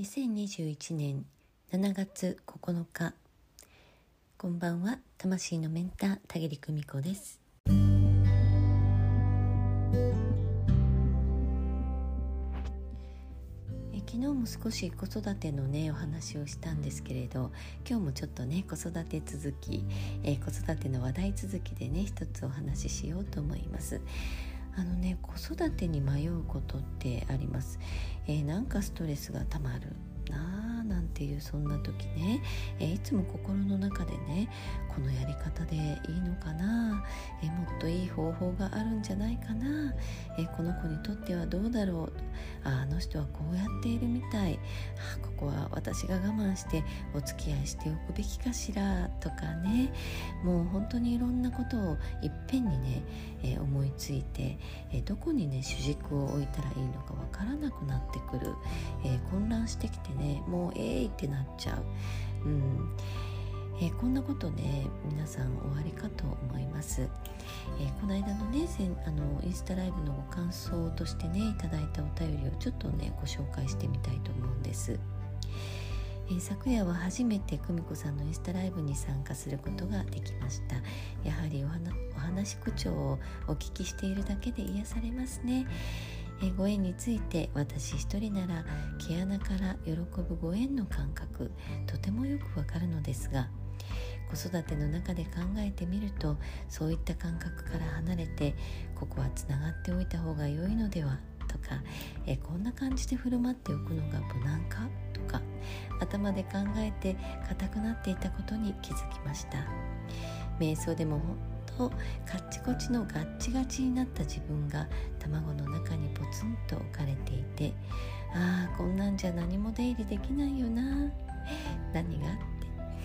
2021年7月9日こんばんは魂のメンター田切久美子です。昨日も少し子育てのねお話をしたんですけれど今日もちょっとね子育て続き、え子育ての話題続きでね一つお話ししようと思います。あのね子育てに迷うことってあります、えー、なんかストレスがたまるなあなんていうそんな時ね、えー、いつも心の中でねこのやり方でいいのかな、えー、もっといい方法があるんじゃないかな、え、この子にとってはどうだろう。ああの人はこうやっているみたい。あここは私が我慢してお付き合いしておくべきかしらとかね。もう本当にいろんなことをいっぺんにね、え思いついて、えどこにね主軸を置いたらいいのかわからなくなってくる、え混乱してきてねもうえいってなっちゃう。うん。えー、こんなことね皆さんおありかと思います、えー、この間のねあのインスタライブのご感想としてねいただいたお便りをちょっとねご紹介してみたいと思うんです、えー、昨夜は初めて久美子さんのインスタライブに参加することができました。やはりお話口調をお聞きしているだけで癒されますね。えご縁について私一人なら毛穴から喜ぶご縁の感覚とてもよくわかるのですが子育ての中で考えてみるとそういった感覚から離れてここはつながっておいた方が良いのではとかえこんな感じで振る舞っておくのが無難か？とか頭で考えて硬くなっていたことに気づきました。瞑想でも本当カッチコチのガッチガチになった自分が卵の中にポツンと置かれていてああこんなんじゃ何も出入りできないよな何が？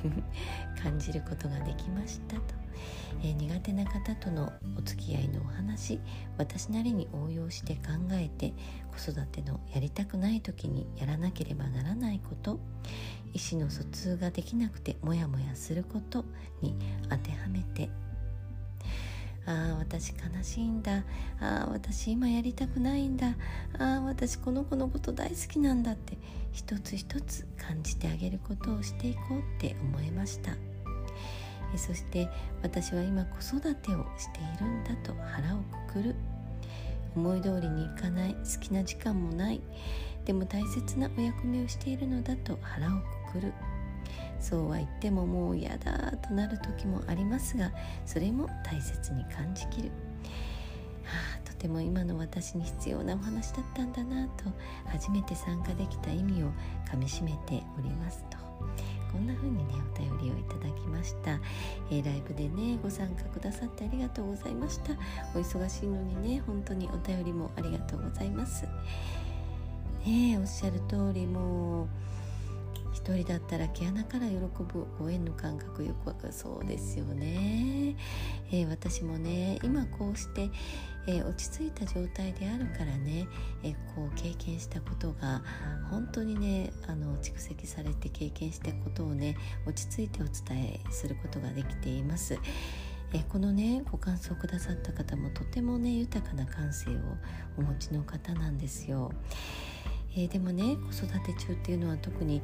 感じることができましたと、えー、苦手な方とのお付き合いのお話私なりに応用して考えて子育てのやりたくない時にやらなければならないこと意思の疎通ができなくてモヤモヤすることに当てはめてああ私悲しいんだ。ああ私今やりたくないんだ。ああ私この子のこと大好きなんだって一つ一つ感じてあげることをしていこうって思いました。えそして私は今子育てをしているんだと腹をくくる。思い通りにいかない。好きな時間もない。でも大切なお役目をしているのだと腹をくくる。そうは言ってももう嫌だとなる時もありますがそれも大切に感じきる、はあ、とても今の私に必要なお話だったんだなと初めて参加できた意味をかみしめておりますと。こんな風にねお便りをいただきました、えー、ライブでねご参加くださってありがとうございました。お忙しいのにね本当にお便りもありがとうございます。ねおっしゃる通りもう一人だったら毛穴から喜ぶご縁の感覚よくわかるそうですよね、えー、私もね今こうして、えー、落ち着いた状態であるからね、えー、こう経験したことが本当にねあの蓄積されて経験したことをね落ち着いてお伝えすることができています。えこのねご感想くださった方もとてもね豊かな感性をお持ちの方なんですよ。えー、でもね子育て中っていうのは特に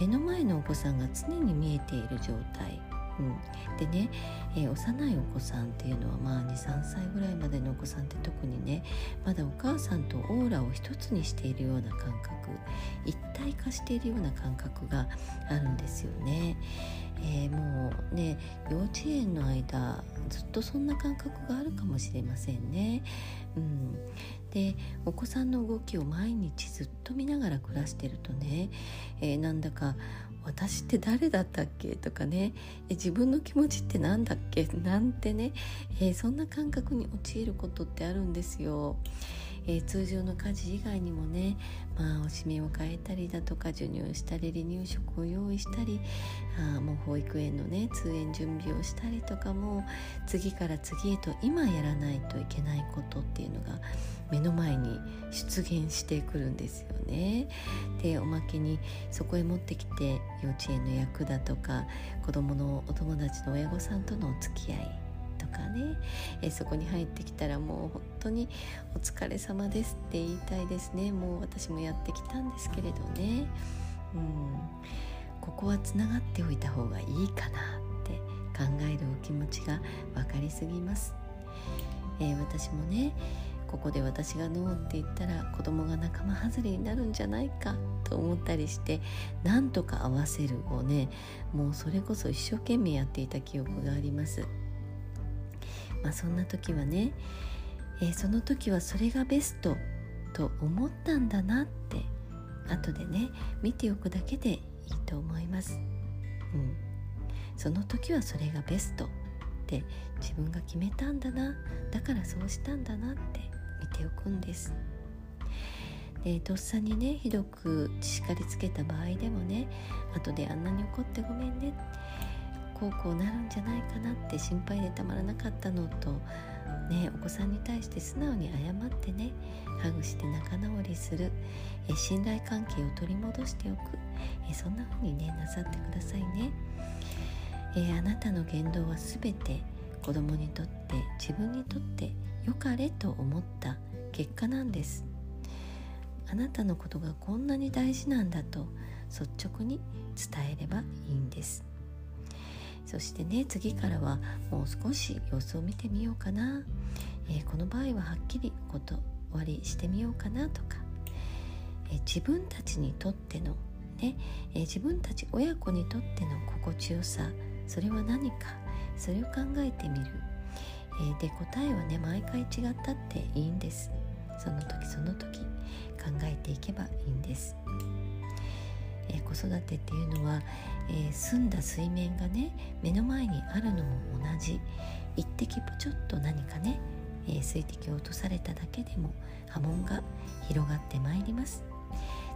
目の前のお子さんが常に見えている状態、うん、でね、えー、幼いお子さんっていうのはまあ23歳ぐらいまでのお子さんって特にねまだお母さんとオーラを一つにしているような感覚一体化しているような感覚があるんですよね。えー、もうね幼稚園の間ずっとそんな感覚があるかもしれませんね。うん、でお子さんの動きを毎日ずっと見ながら暮らしてるとね、えー、なんだか私って誰だったっけ？とかね自分の気持ちって何だっけ？なんてね、えー、そんな感覚に陥ることってあるんですよ。えー、通常の家事以外にもね、まあ、おしめを変えたりだとか授乳したり離乳食を用意したりあもう保育園のね通園準備をしたりとかも次から次へと今やらないといけないことっていうのが目の前に出現してくるんですよね。でおまけにそこへ持ってきて幼稚園の役だとか子どものお友達の親御さんとのお付き合いとかね、えそこに入ってきたらもう本当にお疲れ様ですって言いたいですね。もう私もやってきたんですけれどね。うん。ここはつながっておいた方がいいかなって考えるお気持ちが分かりすぎます、えー、私もねここで私がノーって言ったら子供が仲間外れになるんじゃないかと思ったりしてなんとか合わせるをねもうそれこそ一生懸命やっていた記憶があります。まあそんな時はね、えー、その時はそれがベストと思ったんだなって後でね見ておくだけでいいと思います、うん、その時はそれがベストって自分が決めたんだなだからそうしたんだなってておくんです。でとっさにねひどく叱りつけた場合でもね後であんなに怒ってごめんね。こうこうなるんじゃないかなって心配でたまらなかったのとねお子さんに対して素直に謝ってねハグして仲直りする。え信頼関係を取り戻しておく。えそんな風にねなさってくださいね。えあなたの言動は全て子供にとって自分にとって良かれと思った結果なんです。あなたのことがこんなに大事なんだと率直に伝えればいいんです。そしてね次からはもう少し様子を見てみようかな、えー、この場合ははっきり断りしてみようかなとか、えー、自分たちにとってのね、えー、自分たち親子にとっての心地よさそれは何か？それを考えてみる、え、で答えはね毎回違ったっていいんです。その時その時考えていけばいいんです、え、子育てっていうのは、えー、澄んだ水面がね目の前にあるのも同じ。一滴ぽちょっと何かね、え、水滴を落とされただけでも波紋が広がってまいります。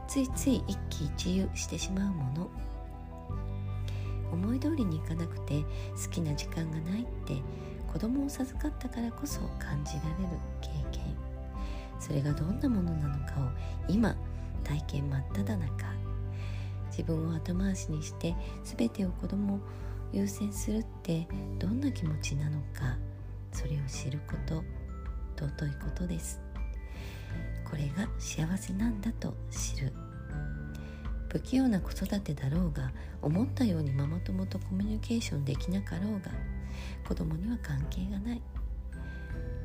ついつい一喜一憂してしまうもの。思い通りにいかなくて好きな時間がないって子供を授かったからこそ感じられる経験。それがどんなものなのかを今体験真っ只中。自分を後回しにして全てを子供を優先するってどんな気持ちなのかそれを知ること尊いことです。これが幸せなんだと知る。不器用な子育てだろうが思ったようにママ友とコミュニケーションできなかろうが子供には関係がない。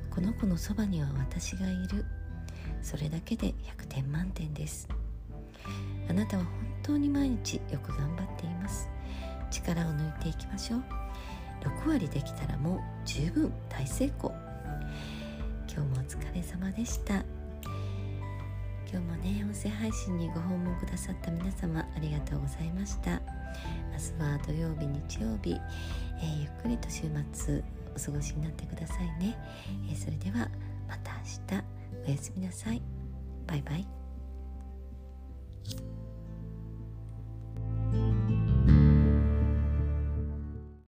この子のそばには私がいる。それだけで100点満点です。あなたは本当に毎日よく頑張っています。力を抜いていきましょう。6割できたらもう十分大成功。今日もお疲れ様でした。今日もね音声配信にご訪問くださった皆様ありがとうございました。明日は土曜日日曜日、えー、ゆっくりと週末お過ごしになってくださいね、えー、それではまた明日おやすみなさい。バイバイ。